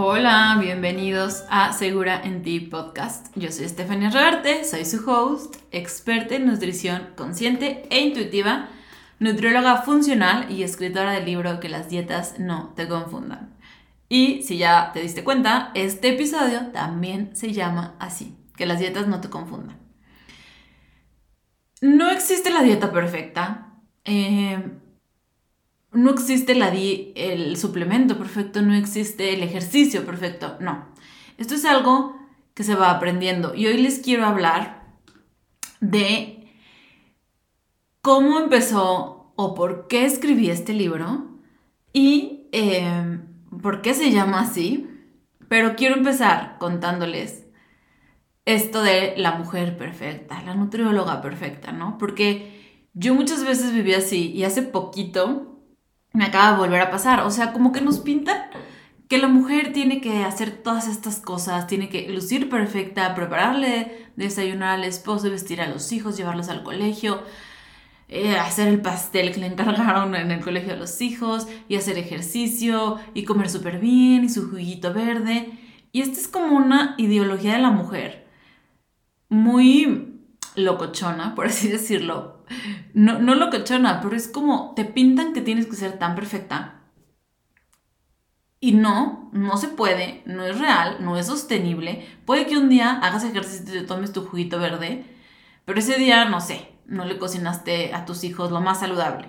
Hola, bienvenidos a Segura en Ti podcast. Yo soy Estefania Reverte, soy su host, experta en nutrición consciente e intuitiva, nutrióloga funcional y escritora del libro Que las dietas no te confundan. Y si ya te diste cuenta, este episodio también se llama así, Que las dietas no te confundan. No existe la dieta perfecta. Eh, no existe la el suplemento perfecto, no existe el ejercicio perfecto, no. Esto es algo que se va aprendiendo y hoy les quiero hablar de cómo empezó o por qué escribí este libro y em, por qué se llama así, pero quiero empezar contándoles esto de la mujer perfecta, la nutrióloga perfecta, ¿no? Porque yo muchas veces viví así y hace poquito me acaba de volver a pasar. O sea, como que nos pintan que la mujer tiene que hacer todas estas cosas, tiene que lucir perfecta, prepararle desayunar al esposo, vestir a los hijos, llevarlos al colegio, eh, hacer el pastel que le encargaron en el colegio a los hijos, y hacer ejercicio, y comer súper bien, y su juguito verde. Y esta es como una ideología de la mujer muy locochona, por así decirlo, no, no lo cachona, pero es como te pintan que tienes que ser tan perfecta. Y no, no se puede, no es real, no es sostenible. Puede que un día hagas ejercicio y te tomes tu juguito verde, pero ese día, no sé, no le cocinaste a tus hijos lo más saludable.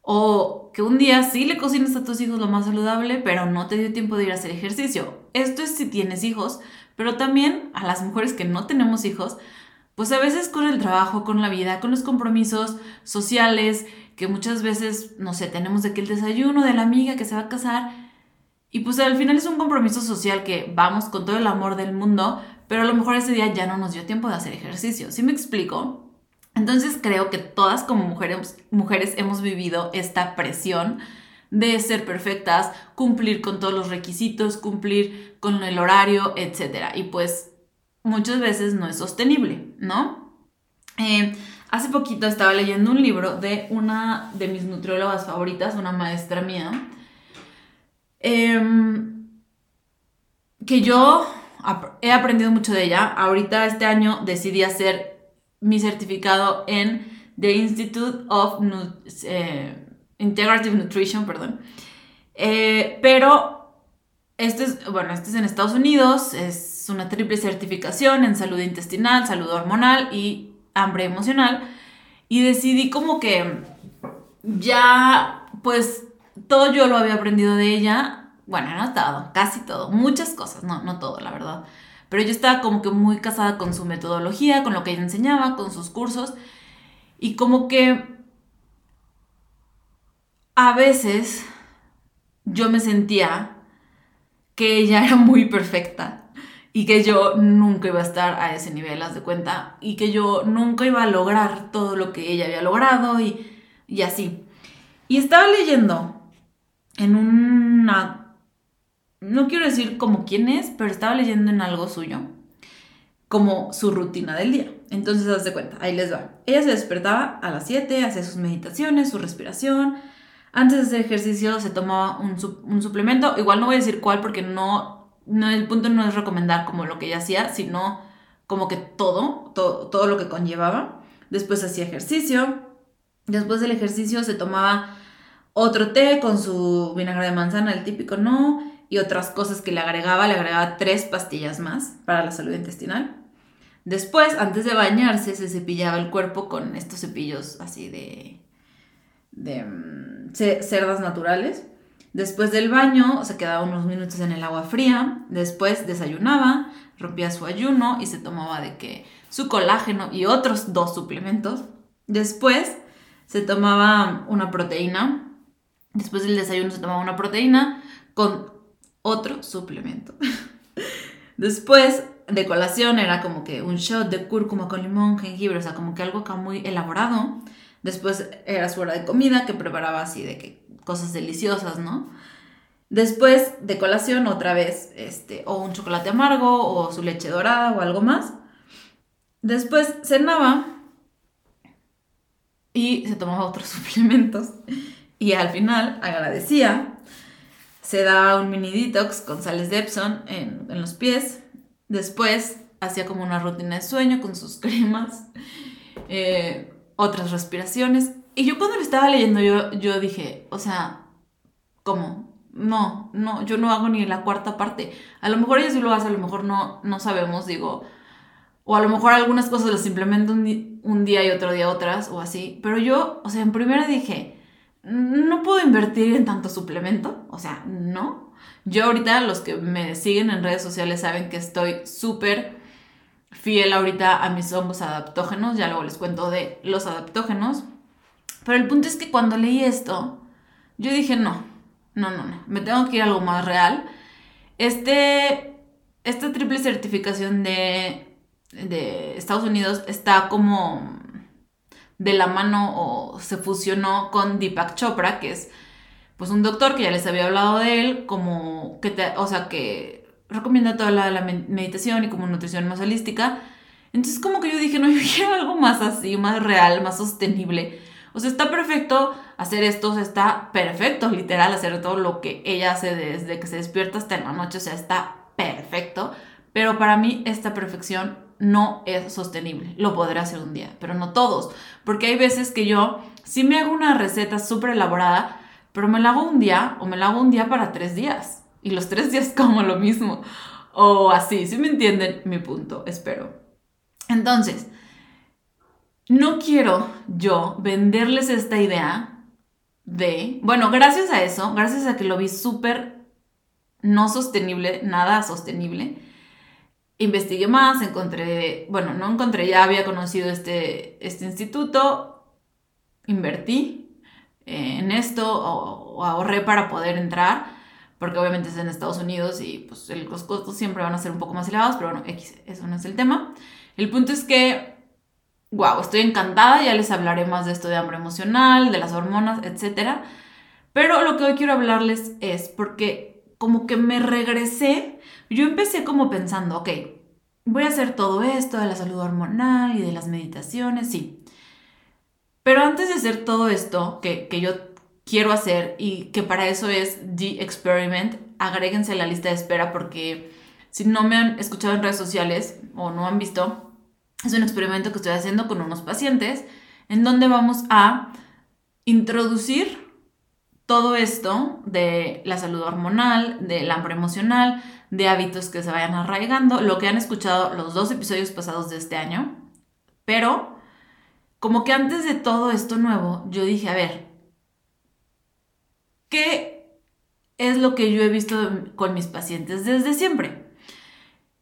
O que un día sí le cocines a tus hijos lo más saludable, pero no te dio tiempo de ir a hacer ejercicio. Esto es si tienes hijos, pero también a las mujeres que no tenemos hijos, pues a veces con el trabajo, con la vida, con los compromisos sociales, que muchas veces, no sé, tenemos de que el desayuno de la amiga que se va a casar, y pues al final es un compromiso social que vamos con todo el amor del mundo, pero a lo mejor ese día ya no nos dio tiempo de hacer ejercicio, ¿sí me explico? Entonces creo que todas como mujeres, mujeres hemos vivido esta presión de ser perfectas, cumplir con todos los requisitos, cumplir con el horario, etc. Y pues muchas veces no es sostenible, ¿no? Eh, hace poquito estaba leyendo un libro de una de mis nutriólogas favoritas, una maestra mía, em, que yo he aprendido mucho de ella. Ahorita este año decidí hacer mi certificado en The Institute of eh, Integrative Nutrition, perdón. Eh, pero este es, bueno, este es en Estados Unidos, es una triple certificación en salud intestinal, salud hormonal y hambre emocional. Y decidí como que ya, pues, todo yo lo había aprendido de ella. Bueno, no todo, casi todo, muchas cosas, no, no todo, la verdad. Pero yo estaba como que muy casada con su metodología, con lo que ella enseñaba, con sus cursos. Y como que a veces yo me sentía que ella era muy perfecta y que yo nunca iba a estar a ese nivel, haz de cuenta, y que yo nunca iba a lograr todo lo que ella había logrado y, y así. Y estaba leyendo en una... No quiero decir como quién es, pero estaba leyendo en algo suyo, como su rutina del día. Entonces, haz de cuenta, ahí les va. Ella se despertaba a las 7, hacía sus meditaciones, su respiración. Antes de hacer ejercicio se tomaba un, un suplemento. Igual no voy a decir cuál porque no no, el punto no es recomendar como lo que ella hacía, sino como que todo, todo, todo lo que conllevaba. Después hacía ejercicio. Después del ejercicio se tomaba otro té con su vinagre de manzana, el típico no, y otras cosas que le agregaba. Le agregaba tres pastillas más para la salud intestinal. Después, antes de bañarse, se cepillaba el cuerpo con estos cepillos así de, de mm, cerdas naturales. Después del baño se quedaba unos minutos en el agua fría, después desayunaba, rompía su ayuno y se tomaba de que su colágeno y otros dos suplementos. Después se tomaba una proteína, después del desayuno se tomaba una proteína con otro suplemento. después de colación era como que un shot de cúrcuma con limón, jengibre, o sea, como que algo acá muy elaborado. Después era su hora de comida que preparaba así de que cosas deliciosas, ¿no? Después de colación otra vez, este, o un chocolate amargo, o su leche dorada, o algo más. Después cenaba y se tomaba otros suplementos. Y al final agradecía, se daba un mini detox con sales de Epsom en, en los pies. Después hacía como una rutina de sueño con sus cremas, eh, otras respiraciones. Y yo cuando lo estaba leyendo, yo, yo dije, o sea, ¿cómo? No, no, yo no hago ni la cuarta parte. A lo mejor ella sí lo hace, a lo mejor no, no sabemos, digo. O a lo mejor algunas cosas las implemento un, un día y otro día otras, o así. Pero yo, o sea, en primera dije, no puedo invertir en tanto suplemento. O sea, no. Yo ahorita, los que me siguen en redes sociales saben que estoy súper fiel ahorita a mis hongos adaptógenos, ya luego les cuento de los adaptógenos. Pero el punto es que cuando leí esto, yo dije, no, no, no, no, me tengo que ir a algo más real. Este, esta triple certificación de, de Estados Unidos está como de la mano o se fusionó con Deepak Chopra, que es pues un doctor que ya les había hablado de él, como que te, o sea, que recomienda toda la, la meditación y como nutrición más holística. Entonces como que yo dije, no, yo quiero algo más así, más real, más sostenible. O sea, está perfecto hacer esto, está perfecto, literal, hacer todo lo que ella hace desde que se despierta hasta la noche, o sea, está perfecto. Pero para mí esta perfección no es sostenible. Lo podré hacer un día, pero no todos. Porque hay veces que yo sí me hago una receta súper elaborada, pero me la hago un día o me la hago un día para tres días y los tres días como lo mismo. O así, si me entienden mi punto, espero. Entonces, no quiero yo venderles esta idea de, bueno, gracias a eso, gracias a que lo vi súper no sostenible, nada sostenible, investigué más, encontré, bueno, no encontré, ya había conocido este, este instituto, invertí en esto o ahorré para poder entrar porque obviamente es en Estados Unidos y pues los costos siempre van a ser un poco más elevados, pero bueno, X, eso no es el tema. El punto es que, wow, estoy encantada, ya les hablaré más de esto de hambre emocional, de las hormonas, etc. Pero lo que hoy quiero hablarles es porque como que me regresé, yo empecé como pensando, ok, voy a hacer todo esto de la salud hormonal y de las meditaciones, sí. Pero antes de hacer todo esto, que, que yo quiero hacer y que para eso es The Experiment, agréguense a la lista de espera porque si no me han escuchado en redes sociales o no han visto, es un experimento que estoy haciendo con unos pacientes en donde vamos a introducir todo esto de la salud hormonal, del hambre emocional, de hábitos que se vayan arraigando, lo que han escuchado los dos episodios pasados de este año, pero como que antes de todo esto nuevo, yo dije, a ver, ¿Qué es lo que yo he visto con mis pacientes desde siempre?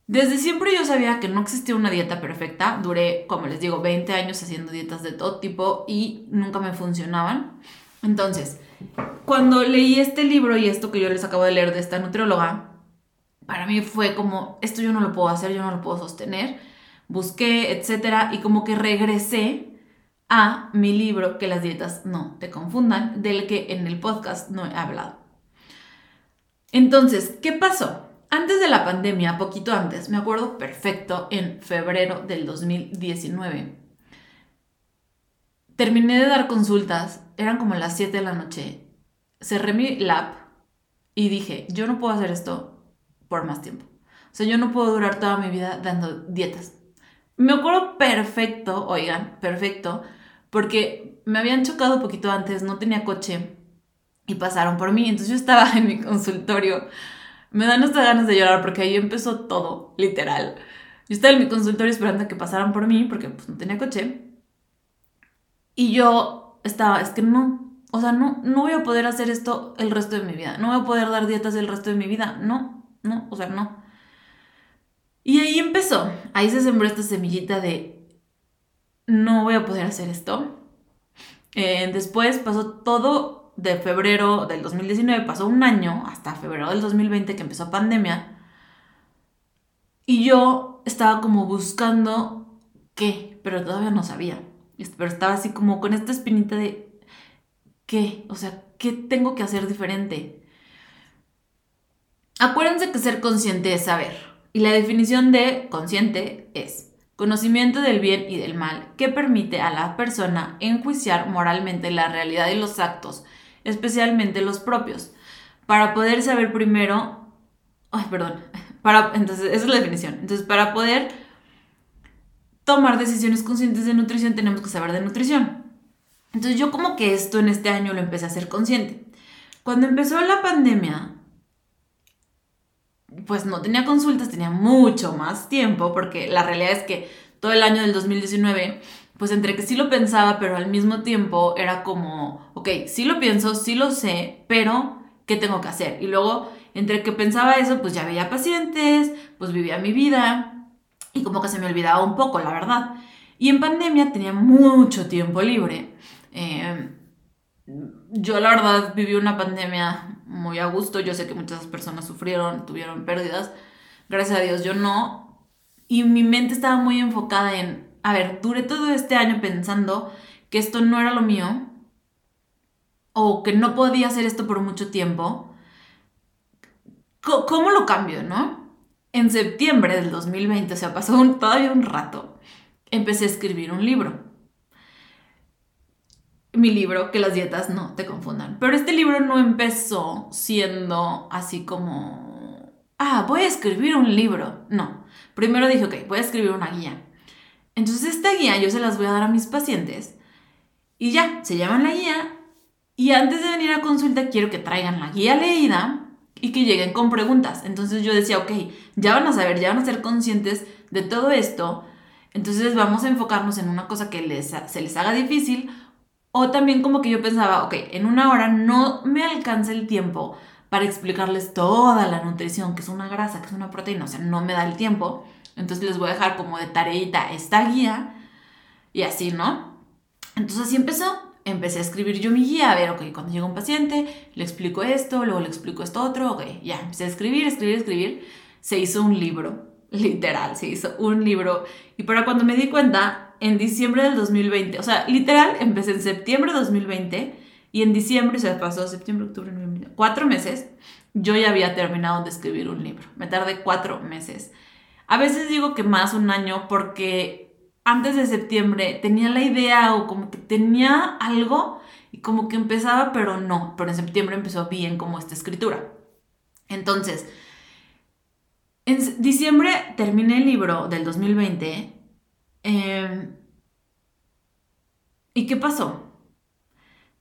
Desde siempre yo sabía que no existía una dieta perfecta. Duré, como les digo, 20 años haciendo dietas de todo tipo y nunca me funcionaban. Entonces, cuando leí este libro y esto que yo les acabo de leer de esta nutrióloga, para mí fue como, esto yo no lo puedo hacer, yo no lo puedo sostener. Busqué, etcétera, y como que regresé a mi libro Que las dietas no te confundan, del que en el podcast no he hablado. Entonces, ¿qué pasó? Antes de la pandemia, poquito antes, me acuerdo perfecto, en febrero del 2019, terminé de dar consultas, eran como las 7 de la noche, cerré mi lab y dije, yo no puedo hacer esto por más tiempo. O sea, yo no puedo durar toda mi vida dando dietas. Me acuerdo perfecto, oigan, perfecto, porque me habían chocado poquito antes, no tenía coche y pasaron por mí. Entonces yo estaba en mi consultorio. Me dan estas ganas de llorar porque ahí empezó todo, literal. Yo estaba en mi consultorio esperando a que pasaran por mí porque pues, no tenía coche. Y yo estaba, es que no, o sea, no, no voy a poder hacer esto el resto de mi vida. No voy a poder dar dietas el resto de mi vida. No, no, o sea, no. Y ahí empezó. Ahí se sembró esta semillita de no voy a poder hacer esto. Eh, después pasó todo de febrero del 2019, pasó un año hasta febrero del 2020 que empezó pandemia. Y yo estaba como buscando qué, pero todavía no sabía. Pero estaba así como con esta espinita de qué, o sea, ¿qué tengo que hacer diferente? Acuérdense que ser consciente es saber. Y la definición de consciente es conocimiento del bien y del mal, que permite a la persona enjuiciar moralmente la realidad y los actos, especialmente los propios, para poder saber primero, ay, perdón, para, entonces, esa es la definición. Entonces, para poder tomar decisiones conscientes de nutrición, tenemos que saber de nutrición. Entonces, yo como que esto en este año lo empecé a ser consciente. Cuando empezó la pandemia, pues no tenía consultas, tenía mucho más tiempo, porque la realidad es que todo el año del 2019, pues entre que sí lo pensaba, pero al mismo tiempo era como, ok, sí lo pienso, sí lo sé, pero ¿qué tengo que hacer? Y luego, entre que pensaba eso, pues ya veía pacientes, pues vivía mi vida, y como que se me olvidaba un poco, la verdad. Y en pandemia tenía mucho tiempo libre. Eh, yo la verdad viví una pandemia muy a gusto, yo sé que muchas personas sufrieron, tuvieron pérdidas, gracias a Dios yo no, y mi mente estaba muy enfocada en, a ver, duré todo este año pensando que esto no era lo mío, o que no podía hacer esto por mucho tiempo, ¿cómo lo cambio, no? En septiembre del 2020, o sea, pasó todavía un rato, empecé a escribir un libro mi libro, que las dietas no te confundan. Pero este libro no empezó siendo así como, ah, voy a escribir un libro. No, primero dije, ok, voy a escribir una guía. Entonces esta guía yo se las voy a dar a mis pacientes y ya, se llaman la guía y antes de venir a consulta quiero que traigan la guía leída y que lleguen con preguntas. Entonces yo decía, ok, ya van a saber, ya van a ser conscientes de todo esto. Entonces vamos a enfocarnos en una cosa que les, se les haga difícil o también como que yo pensaba, ok, en una hora no me alcanza el tiempo para explicarles toda la nutrición, que es una grasa, que es una proteína, o sea, no me da el tiempo. Entonces les voy a dejar como de tareita esta guía y así, ¿no? Entonces así empezó. Empecé a escribir yo mi guía, a ver, ok, cuando llega un paciente, le explico esto, luego le explico esto otro, ok, ya, empecé a escribir, escribir, escribir. Se hizo un libro, literal, se hizo un libro. Y para cuando me di cuenta, en diciembre del 2020. O sea, literal, empecé en septiembre de 2020 y en diciembre, se pasó septiembre, octubre, noviembre, cuatro meses, yo ya había terminado de escribir un libro. Me tardé cuatro meses. A veces digo que más un año porque antes de septiembre tenía la idea o como que tenía algo y como que empezaba, pero no. Pero en septiembre empezó bien como esta escritura. Entonces, en diciembre terminé el libro del 2020 Em, ¿Y qué pasó?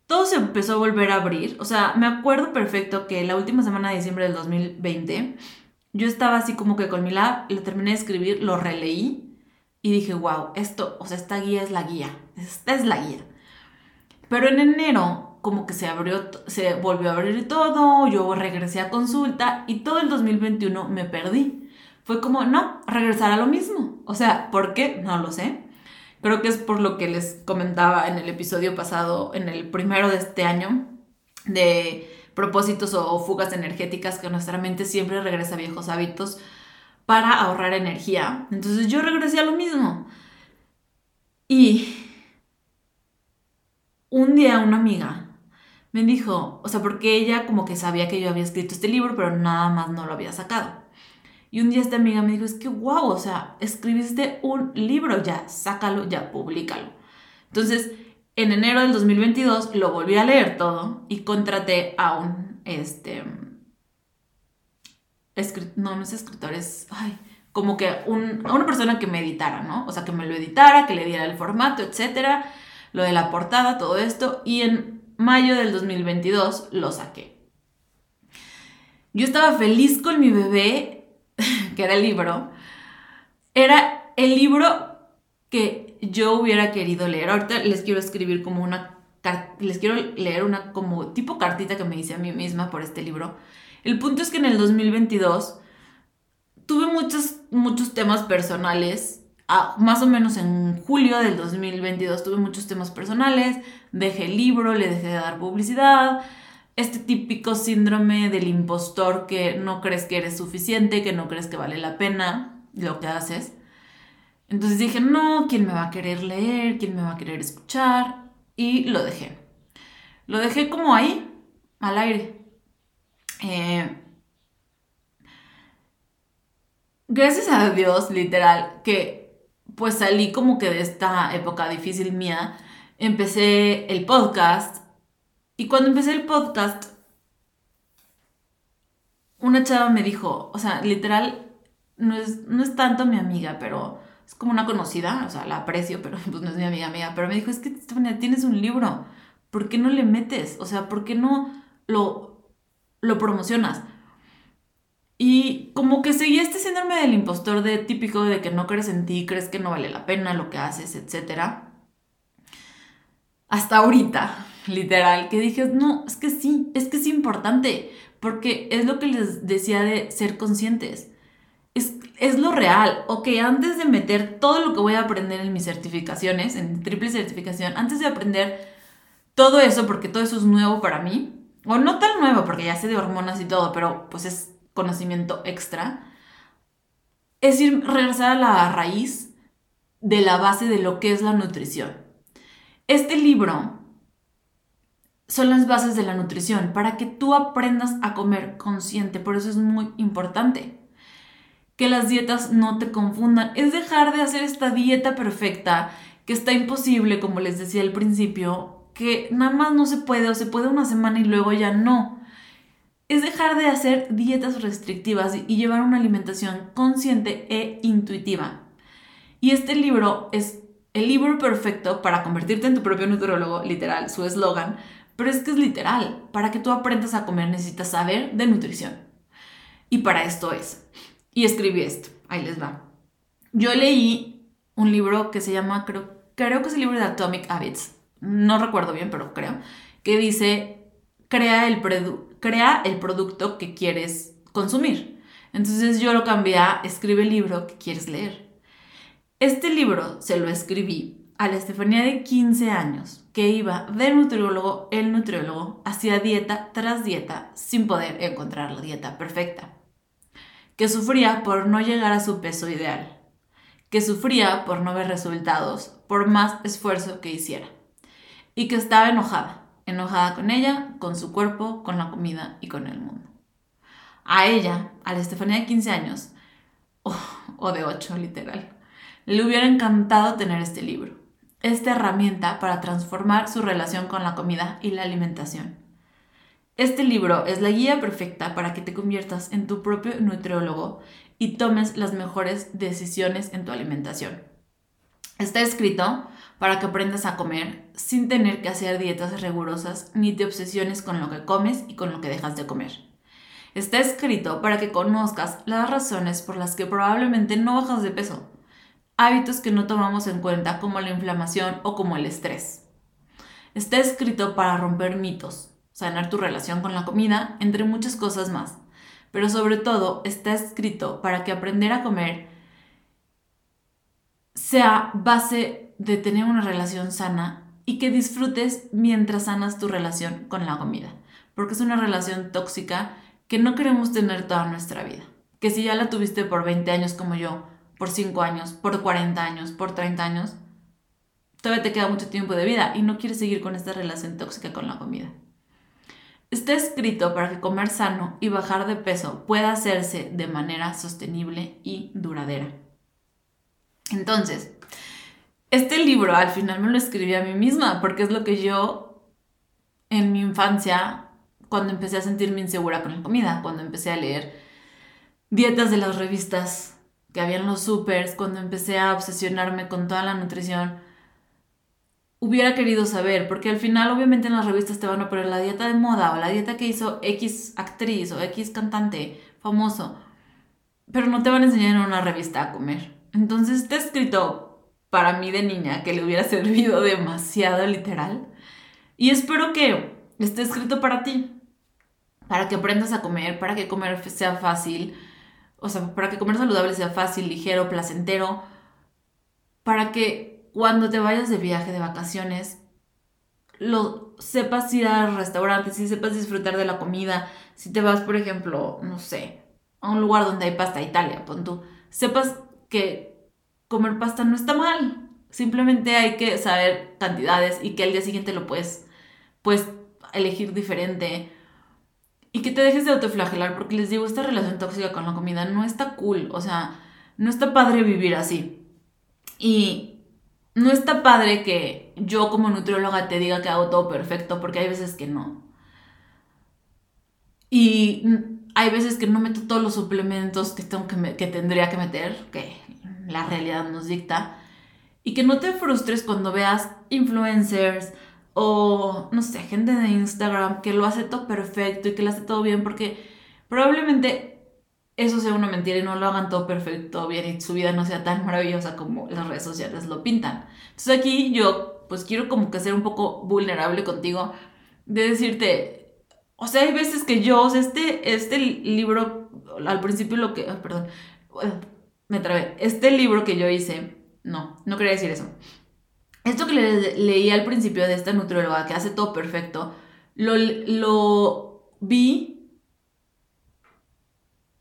Todo se empezó a volver a abrir. O sea, me acuerdo perfecto que la última semana de diciembre del 2020, yo estaba así como que con mi lab, lo terminé de escribir, lo releí y dije, wow, esto, o sea, esta guía es la guía. Esta es la guía. Pero en enero, como que se abrió, se volvió a abrir todo, yo regresé a consulta y todo el 2021 me perdí fue como, no, regresar a lo mismo. O sea, ¿por qué? No lo sé. Creo que es por lo que les comentaba en el episodio pasado, en el primero de este año, de propósitos o fugas energéticas, que nuestra mente siempre regresa a viejos hábitos para ahorrar energía. Entonces yo regresé a lo mismo. Y un día una amiga me dijo, o sea, porque ella como que sabía que yo había escrito este libro, pero nada más no lo había sacado. Y un día esta amiga me dijo, es que wow, o sea, escribiste un libro, ya, sácalo, ya, públicalo. Entonces, en enero del 2022 lo volví a leer todo y contraté a un, este, no, no es escritor, es, como que una persona que me editara, ¿no? O sea, que me lo editara, que le diera el formato, etcétera, lo de la portada, todo esto, y en mayo del 2022 lo saqué. Yo estaba feliz con mi bebé, que era el libro, era el libro que yo hubiera querido leer. Ahorita les quiero escribir como una, les quiero leer una como tipo cartita que me hice a mí misma por este libro. El punto es que en el 2022 tuve muchos, muchos temas personales. más o menos en julio del 2022 tuve muchos temas personales. Dejé el libro, le dejé de dar publicidad este típico síndrome del impostor que no crees que eres suficiente, que no crees que vale la pena lo que haces. Entonces dije, no, ¿quién me va a querer leer? ¿Quién me va a querer escuchar? Y lo dejé. Lo dejé como ahí, al aire. Eh, gracias a Dios, literal, que pues salí como que de esta época difícil mía. Empecé el podcast y cuando empecé el podcast, una chava me dijo, o sea, literal, no es, no es tanto mi amiga, pero es como una conocida, o sea, la aprecio, pero pues no es mi amiga amiga, pero me dijo, es que tienes un libro, ¿por qué no le metes? O sea, ¿por qué no lo, lo promocionas? Y como que seguía este síndrome del impostor de típico de que no crees en ti, crees que no vale la pena lo que haces, etc. Hasta ahorita, literal, que dije, no, es que sí, es que es importante, porque es lo que les decía de ser conscientes. Es, es lo real. Ok, antes de meter todo lo que voy a aprender en mis certificaciones, en triple certificación, antes de aprender todo eso, porque todo eso es nuevo para mí, o no tan nuevo, porque ya sé de hormonas y todo, pero pues es conocimiento extra, es ir, regresar a la raíz de la base de lo que es la nutrición. Este libro son las bases de la nutrición para que tú aprendas a comer consciente, por eso es muy importante que las dietas no te confundan, es dejar de hacer esta dieta perfecta que está imposible, como les decía al principio, que nada más no se puede o se puede una semana y luego ya no es dejar de hacer dietas restrictivas y llevar una alimentación consciente e intuitiva. Y este libro es el libro perfecto para convertirte en tu propio nutriólogo, literal, su eslogan, pero es que es literal, para que tú aprendas a comer necesitas saber de nutrición. Y para esto es. Y escribí esto, ahí les va. Yo leí un libro que se llama, creo, creo que es el libro de Atomic Habits, no recuerdo bien, pero creo, que dice, crea el, crea el producto que quieres consumir. Entonces yo lo cambié a escribe el libro que quieres leer. Este libro se lo escribí a la Estefanía de 15 años, que iba de nutriólogo el nutriólogo, hacía dieta tras dieta sin poder encontrar la dieta perfecta, que sufría por no llegar a su peso ideal, que sufría por no ver resultados por más esfuerzo que hiciera, y que estaba enojada enojada con ella, con su cuerpo, con la comida y con el mundo. A ella, a la Estefanía de 15 años, o de 8 literal, le hubiera encantado tener este libro, esta herramienta para transformar su relación con la comida y la alimentación. Este libro es la guía perfecta para que te conviertas en tu propio nutriólogo y tomes las mejores decisiones en tu alimentación. Está escrito para que aprendas a comer sin tener que hacer dietas rigurosas ni te obsesiones con lo que comes y con lo que dejas de comer. Está escrito para que conozcas las razones por las que probablemente no bajas de peso, hábitos que no tomamos en cuenta como la inflamación o como el estrés. Está escrito para romper mitos, sanar tu relación con la comida, entre muchas cosas más. Pero sobre todo está escrito para que aprender a comer sea base de tener una relación sana y que disfrutes mientras sanas tu relación con la comida, porque es una relación tóxica que no queremos tener toda nuestra vida. Que si ya la tuviste por 20 años como yo, por 5 años, por 40 años, por 30 años, todavía te queda mucho tiempo de vida y no quieres seguir con esta relación tóxica con la comida. Está escrito para que comer sano y bajar de peso pueda hacerse de manera sostenible y duradera. Entonces, este libro al final me lo escribí a mí misma, porque es lo que yo en mi infancia, cuando empecé a sentirme insegura con la comida, cuando empecé a leer dietas de las revistas que habían los supers, cuando empecé a obsesionarme con toda la nutrición, hubiera querido saber, porque al final obviamente en las revistas te van a poner la dieta de moda o la dieta que hizo X actriz o X cantante famoso, pero no te van a enseñar en una revista a comer. Entonces está escrito para mí de niña que le hubiera servido demasiado literal. Y espero que esté escrito para ti, para que aprendas a comer, para que comer sea fácil, o sea, para que comer saludable sea fácil, ligero, placentero, para que cuando te vayas de viaje, de vacaciones, lo sepas ir al restaurante, si sepas disfrutar de la comida, si te vas, por ejemplo, no sé, a un lugar donde hay pasta Italia, pon tú, sepas que comer pasta no está mal. Simplemente hay que saber cantidades y que al día siguiente lo puedes, puedes elegir diferente. Y que te dejes de autoflagelar, porque les digo, esta relación tóxica con la comida no está cool. O sea, no está padre vivir así. Y no está padre que yo como nutrióloga te diga que hago todo perfecto, porque hay veces que no. Y hay veces que no meto todos los suplementos que, tengo que, que tendría que meter, que la realidad nos dicta. Y que no te frustres cuando veas influencers o, no sé, gente de Instagram que lo hace todo perfecto y que lo hace todo bien, porque probablemente eso sea una mentira y no lo hagan todo perfecto, bien y su vida no sea tan maravillosa como las redes sociales lo pintan. Entonces aquí yo pues quiero como que ser un poco vulnerable contigo de decirte, o sea, hay veces que yo, este, este libro, al principio lo que, perdón, me trabé, este libro que yo hice, no, no quería decir eso. Esto que le, leí al principio de esta nutrióloga que hace todo perfecto, lo, lo vi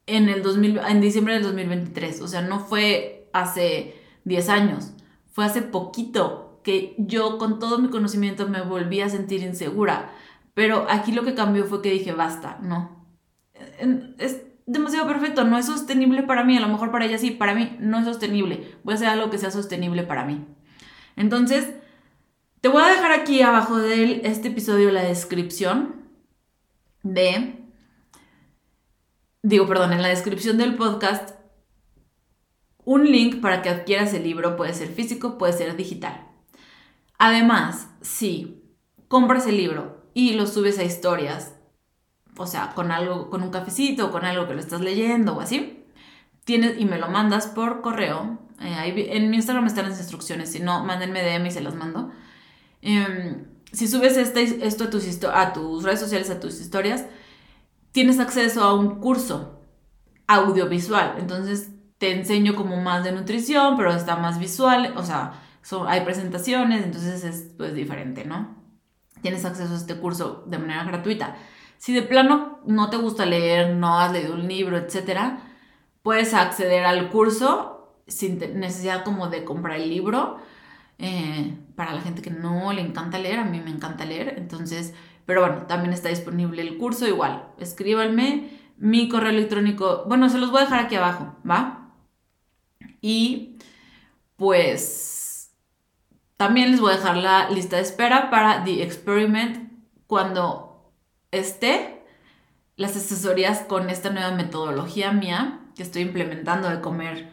en, el 2000, en diciembre del 2023. O sea, no fue hace 10 años. Fue hace poquito que yo con todo mi conocimiento me volví a sentir insegura. Pero aquí lo que cambió fue que dije, basta, no. Es demasiado perfecto, no es sostenible para mí. A lo mejor para ella sí, para mí no es sostenible. Voy a hacer algo que sea sostenible para mí. Entonces, te voy a dejar aquí abajo de este episodio la descripción de digo, perdón, en la descripción del podcast un link para que adquieras el libro, puede ser físico, puede ser digital. Además, si compras el libro y lo subes a historias, o sea, con algo, con un cafecito, con algo que lo estás leyendo o así, tienes y me lo mandas por correo. Eh, en mi Instagram están las instrucciones, si no, mándenme DM y se las mando. Em, si subes este, esto a tus, a tus redes sociales, a tus historias, tienes acceso a un curso audiovisual. Entonces te enseño como más de nutrición, pero está más visual, o sea, hay presentaciones, entonces es pues diferente, ¿no? Tienes acceso a este curso de manera gratuita. Si de plano no te gusta leer, no has leído un libro, etcétera, puedes acceder al curso sin necesidad como de comprar el libro. Eh, para la gente que no le encanta leer, a mí me encanta leer, entonces pero bueno, también está disponible el curso igual. Escríbanme mi correo electrónico. Bueno, se los voy a dejar aquí abajo, ¿va? Y pues también les voy a dejar la lista de espera para The Experiment cuando esté las asesorías con esta nueva metodología mía que estoy implementando de comer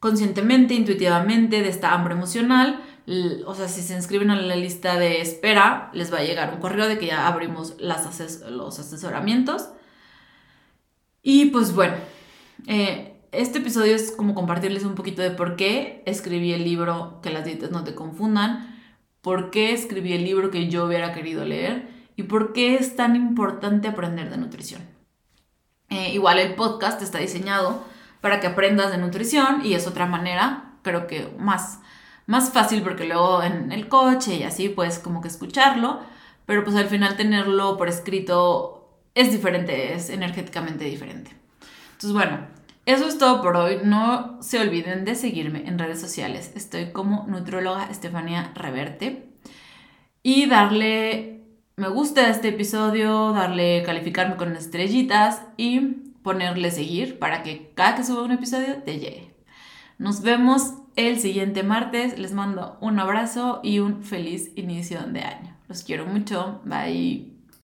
conscientemente, intuitivamente, de esta hambre emocional o sea, si se inscriben a la lista de espera, les va a llegar un correo de que ya abrimos las los asesoramientos. Y pues bueno, eh, este episodio es como compartirles un poquito de por qué escribí el libro Que las dietas no te confundan, por qué escribí el libro que yo hubiera querido leer y por qué es tan importante aprender de nutrición. Eh, igual el podcast está diseñado para que aprendas de nutrición y es otra manera, creo que más más fácil porque luego en el coche y así puedes como que escucharlo, pero pues al final tenerlo por escrito es diferente, es energéticamente diferente. Entonces bueno, eso es todo por hoy. No se olviden de seguirme en redes sociales. Estoy como nutróloga Estefania Reverte. Y darle me gusta este episodio, darle calificarme con estrellitas y ponerle seguir para que cada que suba un episodio te llegue. Nos vemos el siguiente martes. Les mando un abrazo y un feliz inicio de año. Los quiero mucho. Bye.